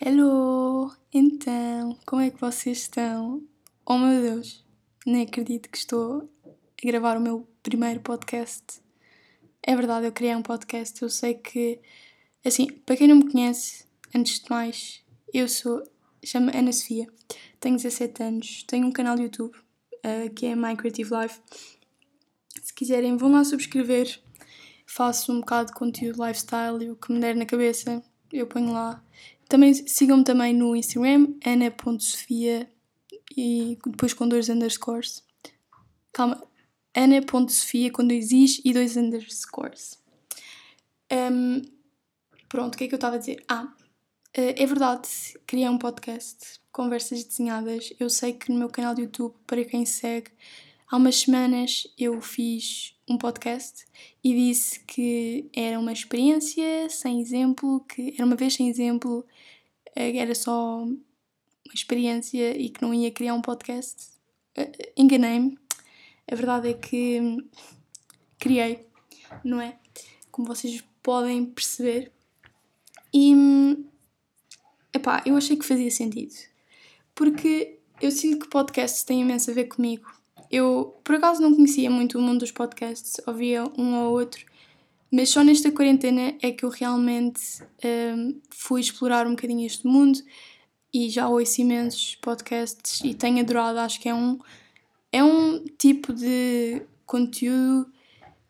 Hello! Então, como é que vocês estão? Oh meu Deus, nem acredito que estou a gravar o meu primeiro podcast. É verdade, eu criei um podcast. Eu sei que, assim, para quem não me conhece, antes de mais, eu sou, chamo Ana Sofia, tenho 17 anos, tenho um canal de YouTube uh, que é My Creative Life. Se quiserem, vão lá subscrever. Faço um bocado de conteúdo lifestyle e o que me der na cabeça, eu ponho lá. Também sigam-me também no Instagram, ana.sofia e depois com dois underscores. Calma, ana.sofia com dois i's e dois underscores. Um, pronto, o que é que eu estava a dizer? Ah, eh, é verdade, criei um podcast, Conversas Desenhadas. Eu sei que no meu canal de YouTube, para quem segue, há umas semanas eu fiz um podcast e disse que era uma experiência sem exemplo, que era uma vez sem exemplo, eh, era só uma experiência e que não ia criar um podcast. Eh, enganei-me. A verdade é que criei, não é? Como vocês podem perceber. E epá, eu achei que fazia sentido. Porque eu sinto que podcasts têm imenso a ver comigo. Eu, por acaso, não conhecia muito o mundo dos podcasts, ouvia um ou outro, mas só nesta quarentena é que eu realmente um, fui explorar um bocadinho este mundo e já ouço imensos podcasts e tenho adorado, acho que é um, é um tipo de conteúdo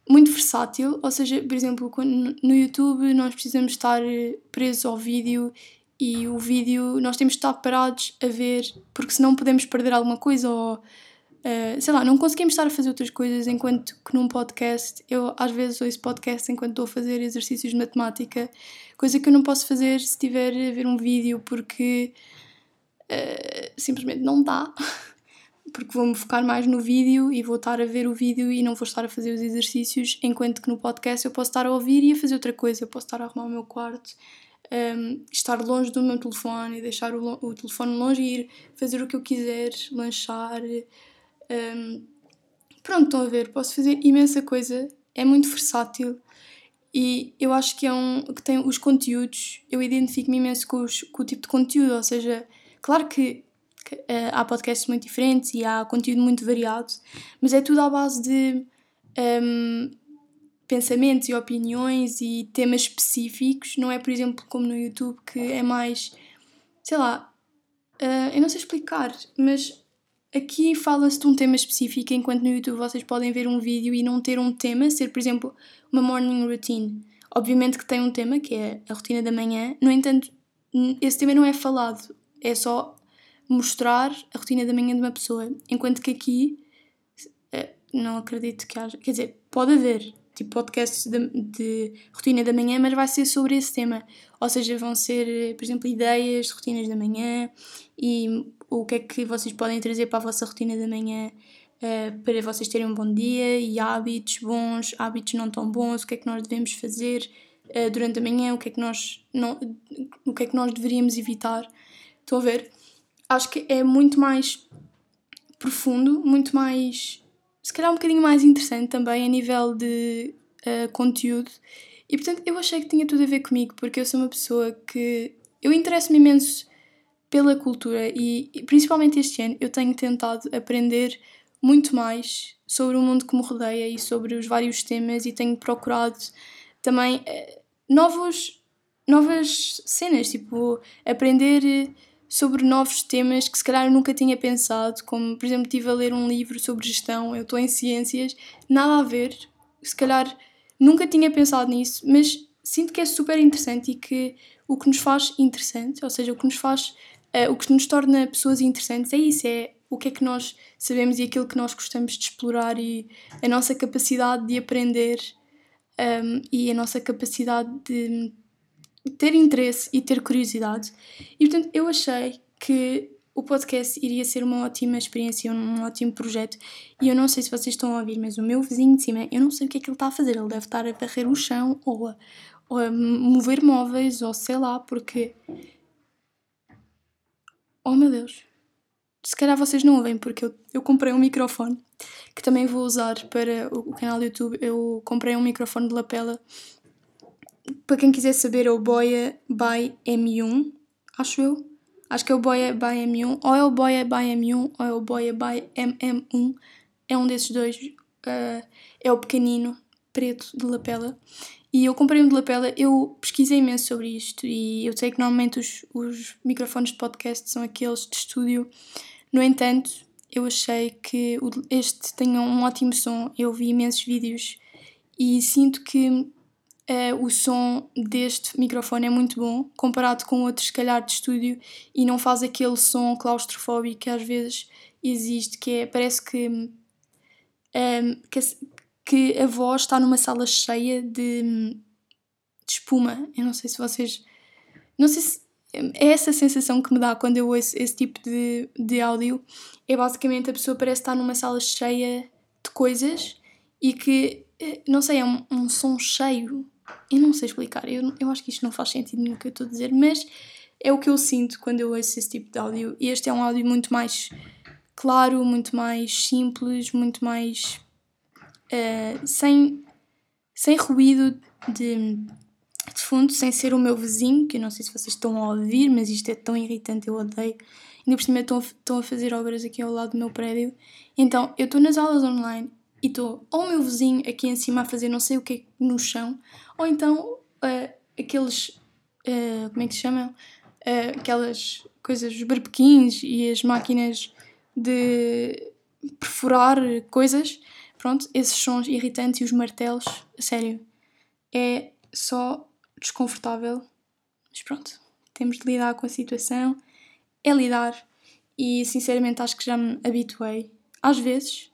muito versátil, ou seja, por exemplo, no YouTube nós precisamos estar presos ao vídeo e o vídeo nós temos de estar parados a ver, porque senão podemos perder alguma coisa ou Uh, sei lá, não conseguimos estar a fazer outras coisas enquanto que num podcast, eu às vezes ouço podcast enquanto estou a fazer exercícios de matemática, coisa que eu não posso fazer se estiver a ver um vídeo porque uh, simplesmente não dá, porque vou-me focar mais no vídeo e vou estar a ver o vídeo e não vou estar a fazer os exercícios, enquanto que no podcast eu posso estar a ouvir e a fazer outra coisa, eu posso estar a arrumar o meu quarto. Um, ehm, estar longe do meu telefone e deixar o, o telefone longe e ir fazer o que eu quiser, lanchar, um, pronto, estão a ver, posso fazer imensa coisa, é muito versátil e eu acho que é um que tem os conteúdos, eu identifico-me imenso com, os, com, o tipo de conteúdo, ou seja, claro que, que uh, há podcasts muito diferentes e há conteúdo muito variado, mas é tudo à base de um, pensamentos e opiniões e temas específicos, não é, por exemplo, como no YouTube, que é mais, sei lá, uh, eu não sei explicar, mas Aqui fala-se de um tema específico, enquanto no YouTube vocês podem ver um vídeo e não ter um tema, ser, por exemplo, uma morning routine. Obviamente que tem um tema, que é a rotina da manhã, no entanto, esse tema não é falado, é só mostrar a rotina da manhã de uma pessoa. Enquanto que aqui, eh, não acredito que haja, quer dizer, pode haver, tipo podcasts de, de, rotina da manhã, mas vai ser sobre esse tema. Ou seja, vão ser, por exemplo, ideias de rotinas da manhã e o que é que vocês podem trazer para a vossa rotina da manhã uh, para vocês terem um bom dia e hábitos bons, hábitos não tão bons, o que é que nós devemos fazer uh, durante a manhã, o que é que nós não, o que é que nós deveríamos evitar. Estão a ver? Acho que é muito mais profundo, muito mais se calhar um bocadinho mais interessante também a nível de uh, conteúdo. E portanto eu achei que tinha tudo a ver comigo, porque eu sou uma pessoa que eu interesso-me imenso pela cultura e, principalmente este ano eu tenho tentado aprender muito mais sobre o mundo que me rodeia e sobre os vários temas e tenho procurado também eh, novos, novas cenas, tipo aprender sobre novos temas que se calhar eu nunca tinha pensado, como por exemplo estive a ler um livro sobre gestão, eu estou em ciências, nada a ver, se calhar nunca tinha pensado nisso, mas sinto que é super interessante e que o que nos faz interessante, ou seja, o que nos faz uh, o que nos torna pessoas interessantes é isso, é o que é que nós sabemos e aquilo que nós gostamos de explorar e a nossa capacidade de aprender um, ehm, e a nossa capacidade de ter interesse e ter curiosidade. E portanto, eu achei que o podcast iria ser uma ótima experiência, um ótimo projeto. E eu não sei se vocês estão a ouvir, mas o meu vizinho de cima, eu não sei o que é que ele está a fazer. Ele deve estar a varrer o chão ou a, ou a mover móveis ou sei lá, porque Oh meu Deus! Se calhar vocês não ouvem, porque eu, eu comprei um microfone que também vou usar para o, o canal do YouTube. Eu comprei um microfone de lapela. Para quem quiser saber, é o Boya by M1. acho eu. Acho que é o Boya by M1, ou é o Boya by M1, ou é o Boya by MM1. É um desses dois. Uh, é o pequenino, preto, de lapela. E eu comprei um de lapela, eu pesquisei imenso sobre isto e eu sei que normalmente os, os microfones de podcast são aqueles de estúdio. No entanto, eu achei que este tem um ótimo som. Eu vi imensos vídeos e sinto que uh, o som deste microfone é muito bom comparado com outros, se calhar, de estúdio e não faz aquele som claustrofóbico que às vezes existe, que é, parece que, um, que, que, a voz está numa sala cheia de, de espuma. Eu não sei se vocês. Não sei se é essa sensação que me dá quando eu ouço esse tipo de, de áudio. É basicamente a pessoa parece estar numa sala cheia de coisas e que, eh, não sei, é um, um som cheio. Eu não sei explicar, eu, eu acho que isto não faz sentido nenhum que eu estou a dizer, mas é o que eu sinto quando eu ouço esse tipo de áudio. E este é um áudio muito mais claro, muito mais simples, muito mais. Uh, sem, sem ruído de de fundo, sem ser o meu vizinho, que eu não sei se vocês estão a ouvir, mas isto é tão irritante, eu odeio. Ainda por cima estão estão a fazer obras aqui ao lado do meu prédio. Então, eu estou nas aulas online e estou ou o meu vizinho aqui em cima a fazer não sei o que no chão, ou então uh, aqueles. Uh, como é que se chamam? Uh, aquelas coisas, os barbequins e as máquinas de perfurar coisas. Pronto, esses sons irritantes e os martelos, sério, é só desconfortável, mas pronto, temos de lidar com a situação, é lidar e sinceramente acho que já me habituei. Às vezes,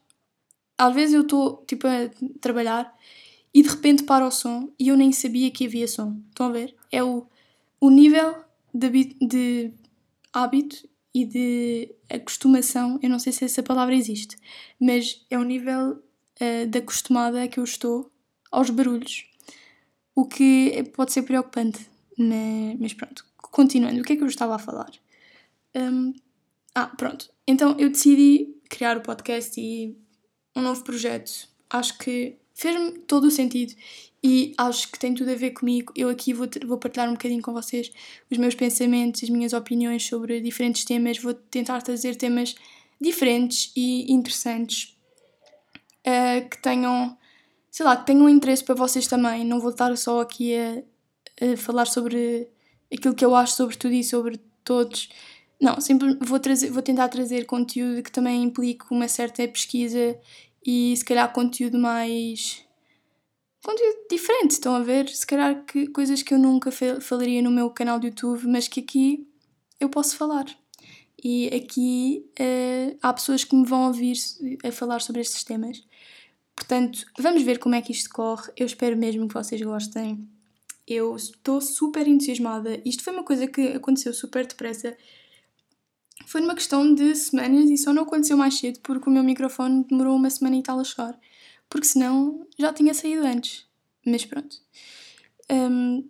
às vezes eu estou tipo a trabalhar e de repente para o som e eu nem sabia que havia som. Estão a ver? É o, o nível de, de hábito e de acostumação, eu não sei se essa palavra existe, mas é o nível uh, de acostumada que eu estou aos barulhos o que pode ser preocupante, né? mas pronto. Continuando, o que é que eu estava a falar? Um, ah, pronto. Então eu decidi criar o podcast e um novo projeto. Acho que fez-me todo o sentido e acho que tem tudo a ver comigo. Eu aqui vou, vou partilhar um bocadinho com vocês os meus pensamentos, as minhas opiniões sobre diferentes temas. Vou tentar trazer temas diferentes e interessantes uh, que tenham sei lá, que tenham interesse para vocês também. Não vou estar só aqui a, a falar sobre aquilo que eu acho sobre tudo e sobre todos. Não, sempre vou, trazer, vou tentar trazer conteúdo que também implique uma certa pesquisa e se calhar conteúdo mais. conteúdo diferente, estão a ver? Se calhar que, coisas que eu nunca falaria no meu canal de YouTube, mas que aqui eu posso falar. E aqui uh, há pessoas que me vão ouvir a falar sobre estes temas. Portanto, vamos ver como é que isto corre. Eu espero mesmo que vocês gostem. Eu estou super entusiasmada. Isto foi uma coisa que aconteceu super depressa. Foi numa questão de semanas e só não aconteceu mais cedo porque o meu microfone demorou uma semana e tal a chegar. Porque senão já tinha saído antes. Mas pronto. Um,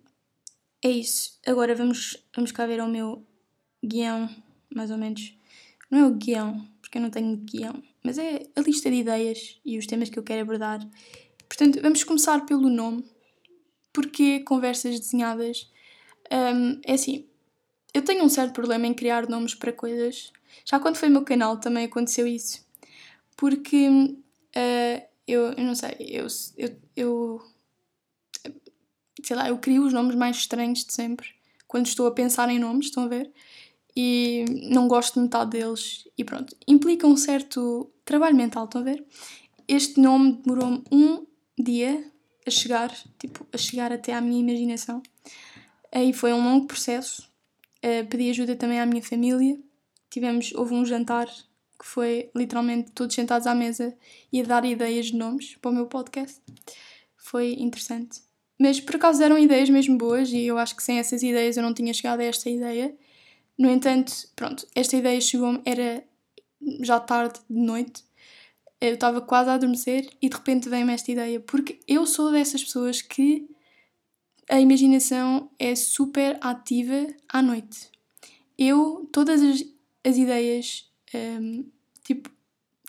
é isso. Agora vamos, vamos cá ver ao meu guião, mais ou menos. Não é o guião, porque eu não tenho guião mas é a lista de ideias e os temas que eu quero abordar. Portanto, vamos começar pelo nome. Porque conversas desenhadas? Um, é assim, eu tenho um certo problema em criar nomes para coisas. Já quando foi o meu canal também aconteceu isso. Porque uh, eu, eu não sei, eu, eu, eu sei lá, eu crio os nomes mais estranhos de sempre. Quando estou a pensar em nomes, estão a ver? E não gosto de metade deles e pronto. Implica um certo trabalho mental, estão a ver? Este nome demorou-me um dia a chegar, tipo, a chegar até à minha imaginação. Aí foi um longo processo. Uh, pedi ajuda também à minha família. Tivemos, houve um jantar que foi literalmente todos sentados à mesa e a dar ideias de nomes para o meu podcast. Foi interessante. Mas por acaso eram ideias mesmo boas e eu acho que sem essas ideias eu não tinha chegado a esta ideia. No entanto, pronto, esta ideia chegou-me, era já tarde de noite, eu estava quase a adormecer e de repente veio-me esta ideia, porque eu sou dessas pessoas que a imaginação é super ativa à noite. Eu, todas as, as ideias, um, tipo,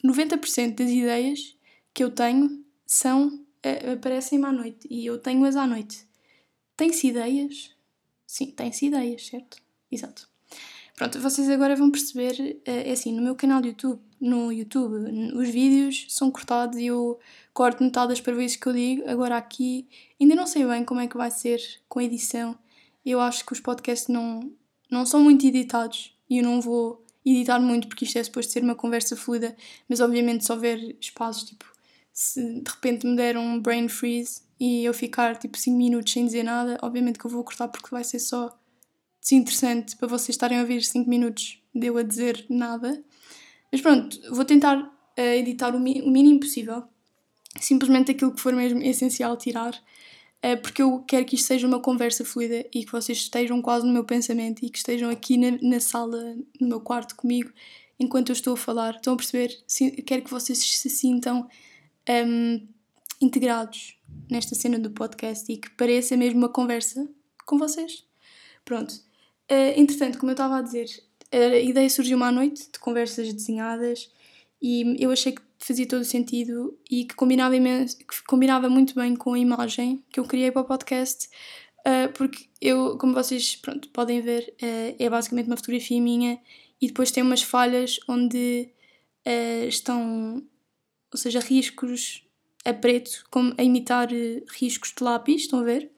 90% das ideias que eu tenho são, uh, aparecem-me à noite e eu tenho-as à noite. Tem-se ideias? Sim, tem-se ideias, certo? Exato. Pronto, vocês agora vão perceber, é assim, no meu canal de YouTube, no YouTube, os vídeos são cortados e eu corto metade das parvoíces que eu digo. Agora aqui, ainda não sei bem como é que vai ser com a edição. Eu acho que os podcasts não, não são muito editados e eu não vou editar muito porque isto é suposto ser uma conversa fluida, mas obviamente se houver espaços, tipo, se de repente me der um brain freeze e eu ficar tipo 5 minutos sem dizer nada, obviamente que eu vou cortar porque vai ser só desinteressante para vocês estarem a ouvir 5 minutos de eu a dizer nada. Mas pronto, vou tentar uh, editar o, o, mínimo possível, simplesmente aquilo que for mesmo essencial tirar, uh, porque eu quero que isto seja uma conversa fluida e que vocês estejam quase no meu pensamento e que estejam aqui na, na sala, no meu quarto comigo, enquanto eu estou a falar. Estão a perceber? quero que vocês se sintam um, ehm, integrados nesta cena do podcast e que pareça mesmo uma conversa com vocês. Pronto. Uh, entretanto, como eu estava a dizer, a ideia surgiu-me à noite de conversas desenhadas e eu achei que fazia todo o sentido e que combinava, imenso, que combinava muito bem com a imagem que eu criei para o podcast, uh, porque eu, como vocês pronto, podem ver, uh, é basicamente uma fotografia minha e depois tem umas falhas onde estão, ou seja, riscos a preto, como a imitar riscos de lápis, estão a ver?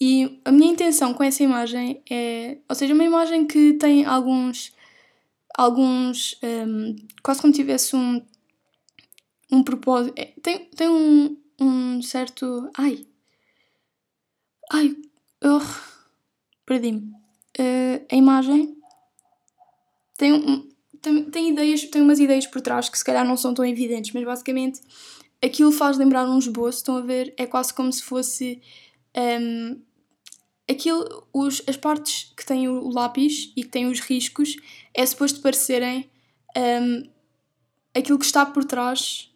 E a minha intenção com essa imagem é, ou seja, uma imagem que tem alguns, alguns, um, quase como tivesse um, um propósito, é, tem, tem um, um certo, ai, ai, oh, perdi-me. Uh, a imagem tem, tem, tem ideias, tem umas ideias por trás que se calhar não são tão evidentes, mas basicamente aquilo faz lembrar um esboço, estão a ver? É quase como se fosse um, aquilo, os, as partes que têm o lápis e que têm os riscos é suposto parecerem um, aquilo que está por trás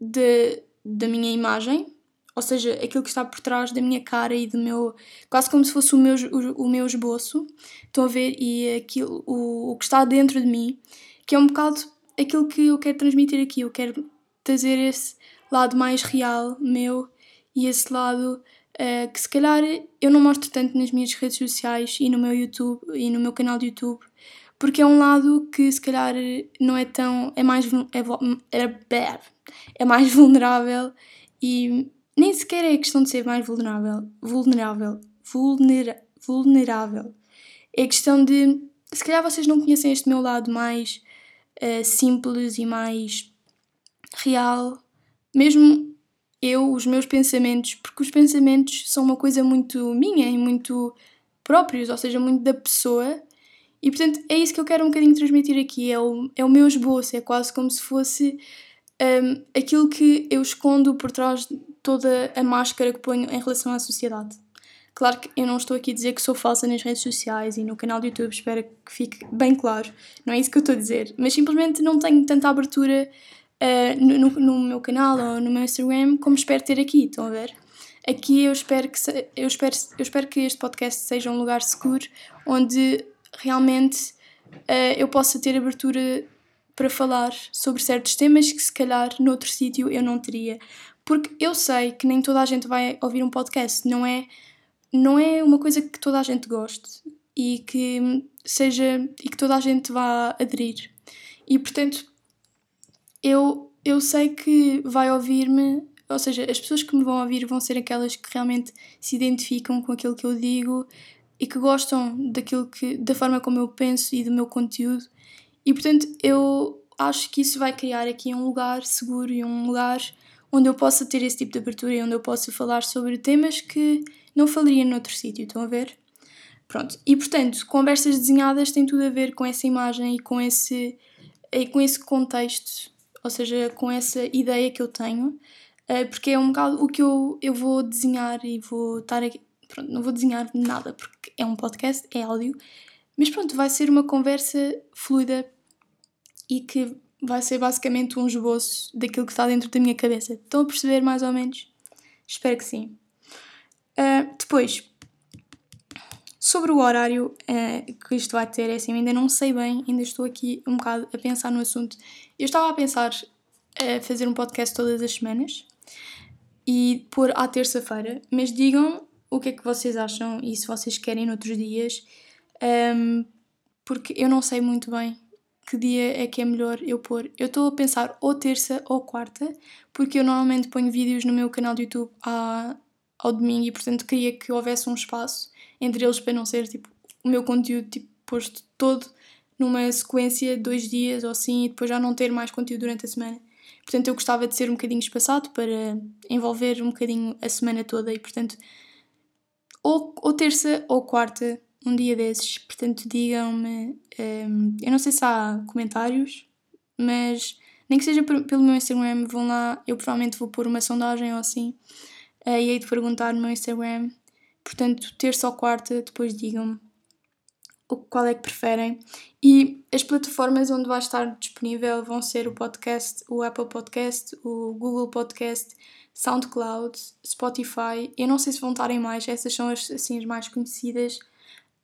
de, da minha imagem, ou seja, aquilo que está por trás da minha cara e do meu. quase como se fosse o meu, o, o meu esboço. Estão a ver? E aquilo, o, o que está dentro de mim, que é um bocado aquilo que eu quero transmitir aqui. Eu quero trazer esse lado mais real meu e esse lado uh, que se calhar eu não mostro tanto nas minhas redes sociais e no meu YouTube e no meu canal de YouTube, porque é um lado que se calhar não é tão. é mais. é, é, é mais vulnerável e nem sequer é questão de ser mais vulnerável. vulnerável. vulnera, vulnerável. É questão de. se calhar vocês não conhecem este meu lado mais uh, simples e mais real, mesmo eu, os meus pensamentos, porque os pensamentos são uma coisa muito minha e muito próprios, ou seja, muito da pessoa. E portanto é isso que eu quero um bocadinho transmitir aqui: é o, é o meu esboço, é quase como se fosse um, aquilo que eu escondo por trás de toda a máscara que ponho em relação à sociedade. Claro que eu não estou aqui a dizer que sou falsa nas redes sociais e no canal do YouTube, espero que fique bem claro, não é isso que eu estou a dizer, mas simplesmente não tenho tanta abertura uh, no, no, meu canal ou no meu Instagram, como espero ter aqui, estão a ver? Aqui eu espero que, se, eu espero, eu espero que este podcast seja um lugar seguro onde realmente uh, eu possa ter abertura para falar sobre certos temas que se calhar noutro sítio eu não teria. Porque eu sei que nem toda a gente vai ouvir um podcast, não é, não é uma coisa que toda a gente goste e que seja e que toda a gente vá aderir. E portanto, eu, eu sei que vai ouvir-me, ou seja, as pessoas que me vão ouvir vão ser aquelas que realmente se identificam com aquilo que eu digo e que gostam daquilo que, da forma como eu penso e do meu conteúdo. E portanto, eu acho que isso vai criar aqui um lugar seguro e um lugar onde eu possa ter esse tipo de abertura e onde eu possa falar sobre temas que não falaria noutro sítio, estão a ver? Pronto, e portanto, conversas desenhadas têm tudo a ver com essa imagem e com esse, e com esse contexto ou seja, com essa ideia que eu tenho, uh, porque é um bocado o que eu, eu vou desenhar e vou estar aqui. Pronto, não vou desenhar nada porque é um podcast, é áudio, mas pronto, vai ser uma conversa fluida e que vai ser basicamente um esboço daquilo que está dentro da minha cabeça. Estão a perceber mais ou menos? Espero que sim. Uh, depois, Sobre o horário uh, que isto vai ter, é assim, ainda não sei bem, ainda estou aqui um bocado a pensar no assunto. Eu estava a pensar a fazer um podcast todas as semanas e pôr à terça-feira, mas digam o que é que vocês acham e se vocês querem noutros dias. Um, porque eu não sei muito bem que dia é que é melhor eu pôr. Eu estou a pensar ou terça ou quarta, porque eu normalmente ponho vídeos no meu canal de YouTube à, ao domingo e, portanto, queria que houvesse um espaço entre eles para não ser tipo o meu conteúdo tipo, posto todo numa sequência de dois dias ou assim e depois já não ter mais conteúdo durante a semana. Portanto, eu gostava de ser um bocadinho espaçado para envolver um bocadinho a semana toda e, portanto, ou, ou terça ou quarta, um dia desses. Portanto, digam-me. Um, eu não sei se há comentários, mas nem que seja pelo meu Instagram, vão lá. Eu provavelmente vou pôr uma sondagem ou assim. Uh, e aí de perguntar no meu Instagram. Portanto, terça ou quarta, depois digam-me qual é que preferem. E as plataformas onde vai estar disponível vão ser o podcast, o Apple Podcast, o Google Podcast, SoundCloud, Spotify. Eu não sei se vão estar em mais, essas são as, assim, as mais conhecidas.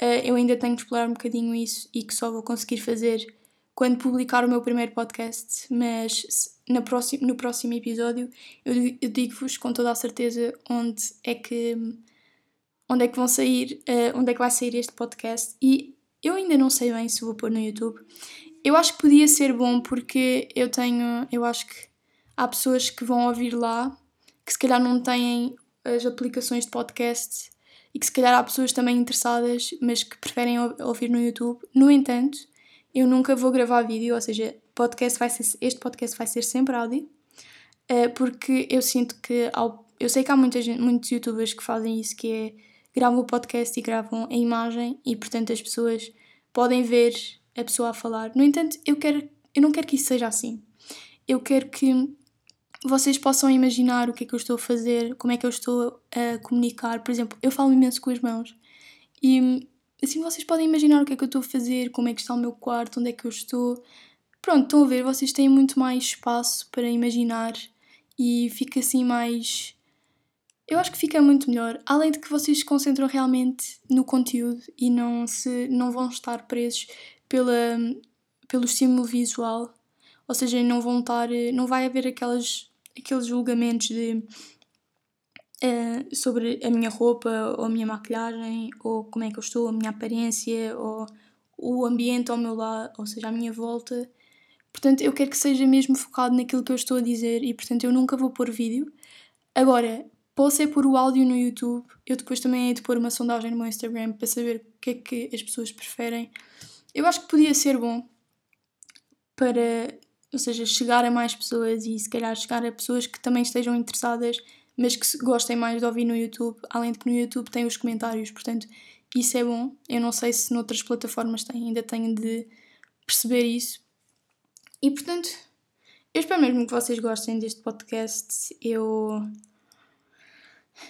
Uh, eu ainda tenho de explorar um bocadinho isso e que só vou conseguir fazer quando publicar o meu primeiro podcast, mas na próximo, no próximo episódio eu, eu digo-vos com toda a certeza onde é que onde é que vão sair, uh, onde é que vai sair este podcast e eu ainda não sei bem se vou pôr no YouTube. Eu acho que podia ser bom porque eu tenho, eu acho que há pessoas que vão ouvir lá que se calhar não têm as aplicações de podcast e que se calhar há pessoas também interessadas, mas que preferem ouvir no YouTube. No entanto, eu nunca vou gravar vídeo, ou seja, podcast vai ser, este podcast vai ser sempre áudio, eh, porque eu sinto que ao, eu sei que há muita muitos youtubers que fazem isso, que é gravam o podcast e gravam a imagem e portanto as pessoas podem ver a pessoa a falar. No entanto, eu quero eu não quero que isso seja assim. Eu quero que vocês possam imaginar o que é que eu estou a fazer, como é que eu estou a comunicar. Por exemplo, eu falo imenso com as mãos e assim vocês podem imaginar o que é que eu estou a fazer, como é que está o meu quarto, onde é que eu estou. Pronto, estão a ver, vocês têm muito mais espaço para imaginar e fica assim mais. Eu acho que fica muito melhor. Além de que vocês se concentram realmente no conteúdo e não, se, não vão estar presos pela, pelo estímulo visual. Ou seja, não vão estar. Não vai haver aquelas aqueles julgamentos de uh, sobre a minha roupa ou a minha maquilhagem ou como é que eu estou, a minha aparência ou o ambiente ao meu lado, ou seja, à minha volta. Portanto, eu quero que seja mesmo focado naquilo que eu estou a dizer e, portanto, eu nunca vou pôr vídeo. Agora, posso é pôr o áudio no YouTube. Eu depois também hei de pôr uma sondagem no meu Instagram para saber o que é que as pessoas preferem. Eu acho que podia ser bom para ou seja, chegar a mais pessoas e se calhar chegar a pessoas que também estejam interessadas, mas que gostem mais de ouvir no YouTube, além de que no YouTube tem os comentários, portanto, isso é bom. Eu não sei se noutras plataformas tem, ainda tenho de perceber isso. E portanto, eu espero mesmo que vocês gostem deste podcast. Eu,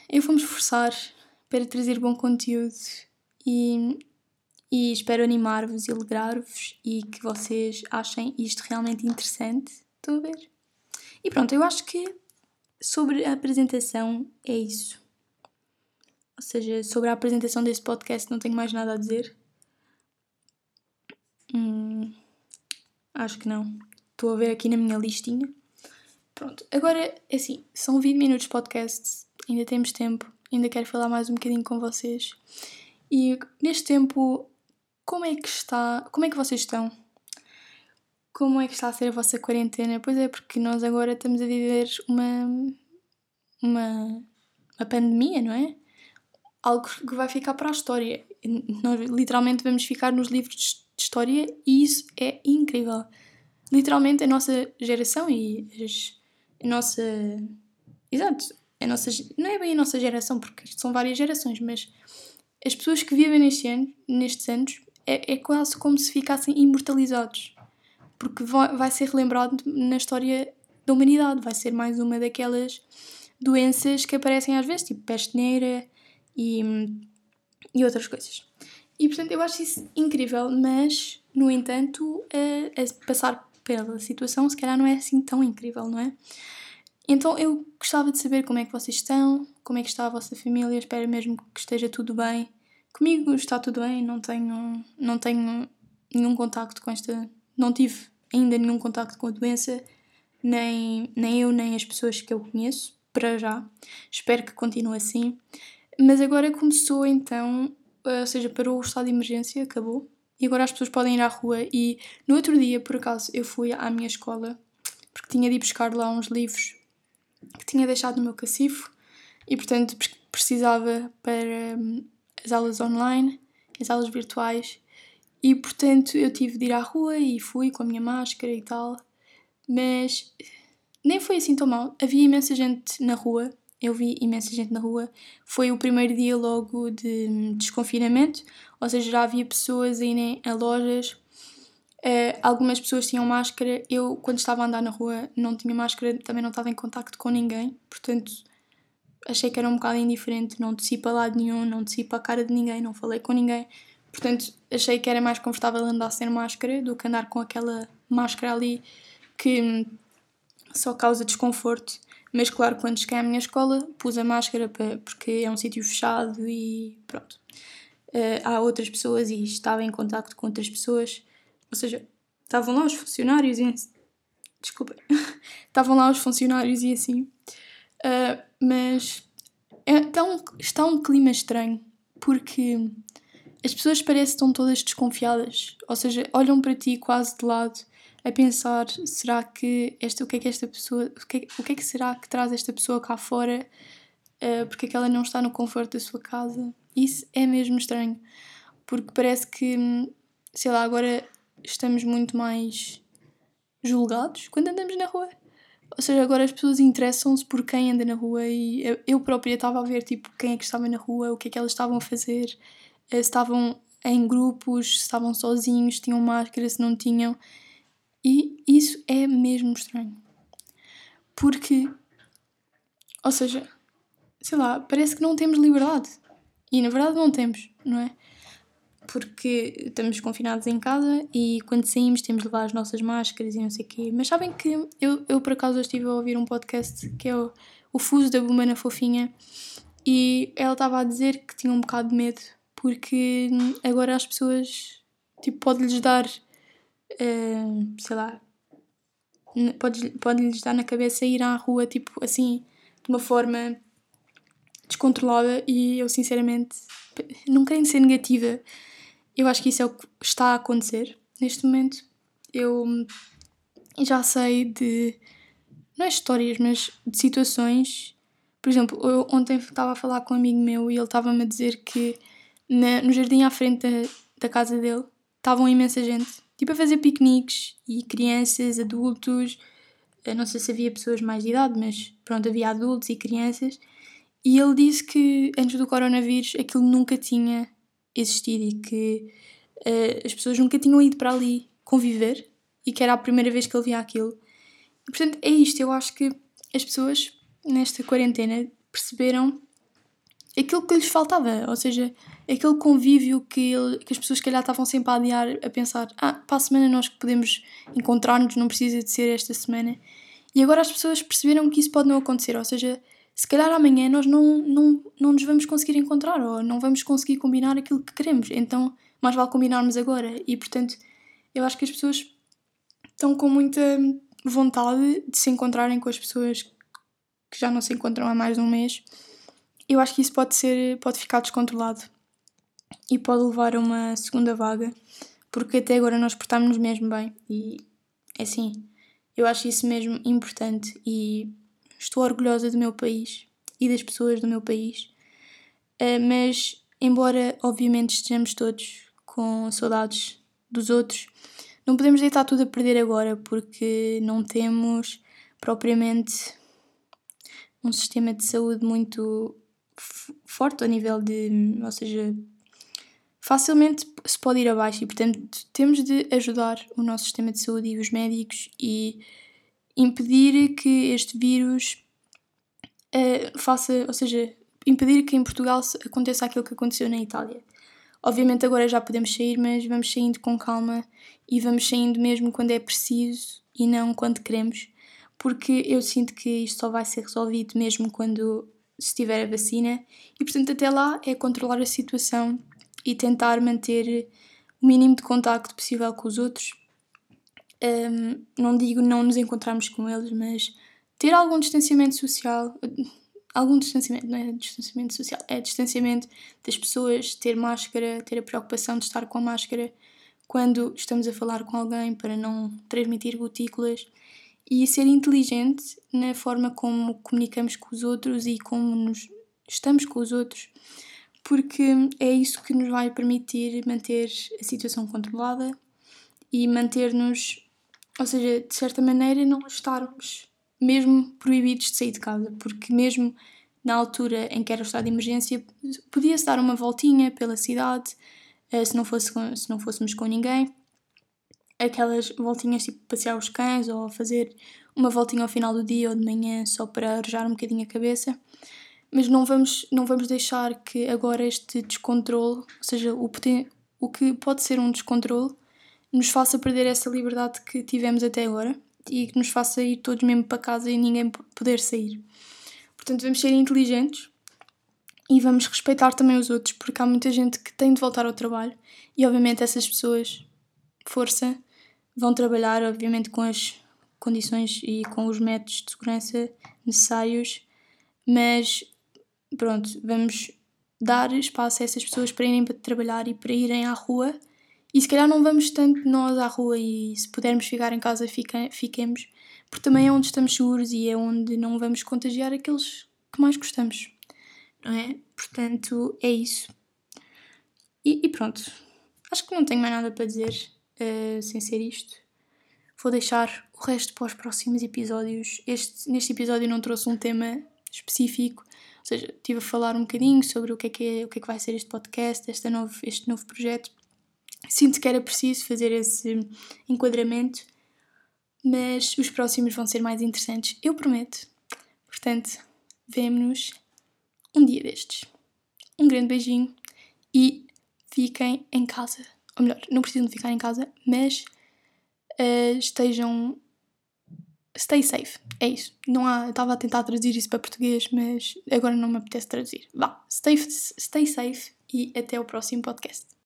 eu vou me esforçar para trazer bom conteúdo e e espero animar-vos e alegrar-vos e que vocês achem isto realmente interessante. Estão a ver? E pronto, eu acho que sobre a apresentação é isso. Ou seja, sobre a apresentação deste podcast não tenho mais nada a dizer. Hum, acho que não. Estou a ver aqui na minha listinha. Pronto, agora, assim, são 20 minutos de podcast, ainda temos tempo, ainda quero falar mais um bocadinho com vocês. E neste tempo como é que está? Como é que vocês estão? Como é que está a ser a vossa quarentena? Pois é, porque nós agora estamos a viver uma uma, uma pandemia, não é? Algo que vai ficar para a história. Nós literalmente vamos ficar nos livros de história e isso é incrível. Literalmente a nossa geração e as, a nossa. Exato, a nossa, não é bem a nossa geração, porque são várias gerações, mas as pessoas que vivem neste ano, nestes anos é, é quase como se ficassem imortalizados, porque vai, vai ser relembrado na história da humanidade, vai ser mais uma daquelas doenças que aparecem às vezes, tipo peste negra e, e outras coisas. E portanto eu acho isso incrível, mas no entanto, a, a passar pela situação se calhar não é assim tão incrível, não é? Então eu gostava de saber como é que vocês estão, como é que está a vossa família, espero mesmo que esteja tudo bem. Comigo está tudo bem, não tenho, não tenho nenhum contacto com esta. Não tive ainda nenhum contacto com a doença, nem, nem eu, nem as pessoas que eu conheço, para já. Espero que continue assim. Mas agora começou então, ou seja, parou o estado de emergência, acabou. e agora as pessoas podem ir à rua. E no outro dia, por acaso, eu fui à minha escola porque tinha de ir buscar lá uns livros que tinha deixado no meu cacifo e, portanto, precisava para hum, as aulas online, as aulas virtuais. E, portanto, eu tive de ir à rua e fui com a minha máscara e tal. Mas nem foi assim tão mal. Havia imensa gente na rua. Eu vi imensa gente na rua. Foi o primeiro dia logo de desconfinamento, ou seja, já havia pessoas a irem a lojas. Uh, algumas pessoas tinham máscara. Eu, quando estava a andar na rua, não tinha máscara, também não estava em contacto com ninguém. Portanto, achei que era um bocado indiferente. Não desci para lado nenhum, não desci para a cara de ninguém, não falei com ninguém. Portanto, achei que era mais confortável andar sem máscara do que andar com aquela máscara ali que só causa desconforto. Mas claro, quando cheguei à minha escola, pus a máscara para, porque é um sítio fechado e pronto. Uh, há outras pessoas e estava em contacto com outras pessoas. Ou seja, estavam lá os funcionários e. Desculpem. estavam lá os funcionários e assim. Uh, mas é, está, um, está um clima estranho porque as pessoas parecem que estão todas desconfiadas. Ou seja, olham para ti quase de lado a pensar, será que esta, o que é que esta pessoa, o que é, o que, é que será que traz esta pessoa cá fora? Uh, porque é que ela não está no conforto da sua casa? Isso é mesmo estranho, porque parece que, sei lá, agora estamos muito mais julgados quando andamos na rua. Ou seja, agora as pessoas interessam-se por quem anda na rua e eu própria estava a ver tipo quem é que estava na rua, o que é que elas estavam a fazer, eh, se estavam em grupos, se estavam sozinhos, se tinham máscara, se não tinham. E isso é mesmo estranho. Porque, ou seja, sei lá, parece que não temos liberdade. E na verdade não temos, não é? Porque estamos confinados em casa e quando saímos temos de levar as nossas máscaras e não sei o quê. Mas sabem que eu, eu por acaso estive a ouvir um podcast que é o, o Fuso da Bumana Fofinha e ela estava a dizer que tinha um bocado de medo porque agora as pessoas tipo, pode-lhes dar uh, sei lá, pode-lhes pode dar na cabeça ir à rua, tipo, assim, de uma forma descontrolada e eu, sinceramente, não querendo ser negativa, eu acho que isso é o que está a acontecer neste momento. Eu já sei de, não é histórias, mas de situações. Por exemplo, eu ontem estava a falar com um amigo meu e ele estava-me a dizer que na, no jardim à frente da, da casa dele estavam imensa gente tipo a fazer piqueniques e crianças, adultos, eu não sei se havia pessoas mais de idade, mas pronto, havia adultos e crianças. E ele disse que antes do coronavírus aquilo nunca tinha existido e que uh, as pessoas nunca tinham ido para ali conviver e que era a primeira vez que ele via aquilo. E, portanto, é isto. Eu acho que as pessoas nesta quarentena perceberam aquilo que lhes faltava, ou seja, aquele convívio que, ele, que as pessoas, calhar, estavam sempre a adiar, a pensar: ah, para a semana nós podemos encontrar-nos, não precisa de ser esta semana. E agora as pessoas perceberam que isso pode não acontecer, ou seja, se calhar amanhã nós não, não, não nos vamos conseguir encontrar ou não vamos conseguir combinar aquilo que queremos, então mais vale combinarmos agora. E portanto, eu acho que as pessoas estão com muita vontade de se encontrarem com as pessoas que já não se encontram há mais de um mês. Eu acho que isso pode ser, pode ficar descontrolado e pode levar a uma segunda vaga, porque até agora nós portámos-nos mesmo bem. E é assim, eu acho isso mesmo importante e estou orgulhosa do meu país e das pessoas do meu país, uh, mas embora obviamente estejamos todos com saudades dos outros, não podemos deitar tudo a perder agora porque não temos propriamente um sistema de saúde muito forte a nível de. Ou seja, facilmente se pode ir abaixo e, portanto, temos de ajudar o nosso sistema de saúde e os médicos e impedir que este vírus uh, faça. Ou seja, impedir que em Portugal aconteça aquilo que aconteceu na Itália. Obviamente agora já podemos sair, mas vamos saindo com calma e vamos saindo mesmo quando é preciso e não quando queremos, porque eu sinto que isto só vai ser resolvido mesmo quando se tiver a vacina, e portanto até lá é controlar a situação e tentar manter o mínimo de contacto possível com os outros. Um, não digo não nos encontrarmos com eles, mas ter algum distanciamento social, algum distanciamento, não é distanciamento social, é distanciamento das pessoas, ter máscara, ter a preocupação de estar com a máscara, quando estamos a falar com alguém para não transmitir gotículas e ser inteligente na forma como comunicamos com os outros e como nos estamos com os outros, porque é isso que nos vai permitir manter a situação controlada e manter-nos, ou seja, de certa maneira, não estarmos mesmo proibidos de sair de casa, porque mesmo na altura em que era o estado de emergência, podia-se dar uma voltinha pela cidade, eh, se não, fosse com, se não fôssemos com ninguém. Aquelas voltinhas tipo passear os cães ou fazer uma voltinha ao final do dia ou de manhã só para arejar um bocadinho a cabeça. Mas não vamos, não vamos deixar que agora este descontrole, ou seja, o, o que pode ser um descontrole, nos faça perder essa liberdade que tivemos até agora e que nos faça ir todos mesmo para casa e ninguém poder sair. Portanto, vamos ser inteligentes e vamos respeitar também os outros, porque há muita gente que tem de voltar ao trabalho e, obviamente, essas pessoas, força, vão trabalhar, obviamente, com as condições e com os métodos de segurança necessários, mas pronto, vamos dar espaço a essas pessoas para irem para trabalhar e para irem à rua. E se calhar não vamos tanto nós à rua e se pudermos ficar em casa, fica, fiquemos, porque também é onde estamos seguros e é onde não vamos contagiar aqueles que mais gostamos não é? Portanto, é isso. E, e pronto. Acho que não tenho mais nada para dizer uh, sem ser isto. Vou deixar o resto para os próximos episódios. Este, neste episódio não trouxe um tema específico, ou seja, estive a falar um bocadinho sobre o que é que, é, o que, é que vai ser este podcast, este novo, este novo projeto. Sinto que era preciso fazer esse enquadramento, mas os próximos vão ser mais interessantes, eu prometo. Portanto, vemo-nos um dia destes. Um grande beijinho e fiquem em casa. Ou melhor, não precisam de ficar em casa, mas uh, estejam. Stay safe. É isso. Não há. Estava a tentar traduzir isso para português, mas agora não me apetece traduzir. Vá, stay, stay safe e até o próximo podcast.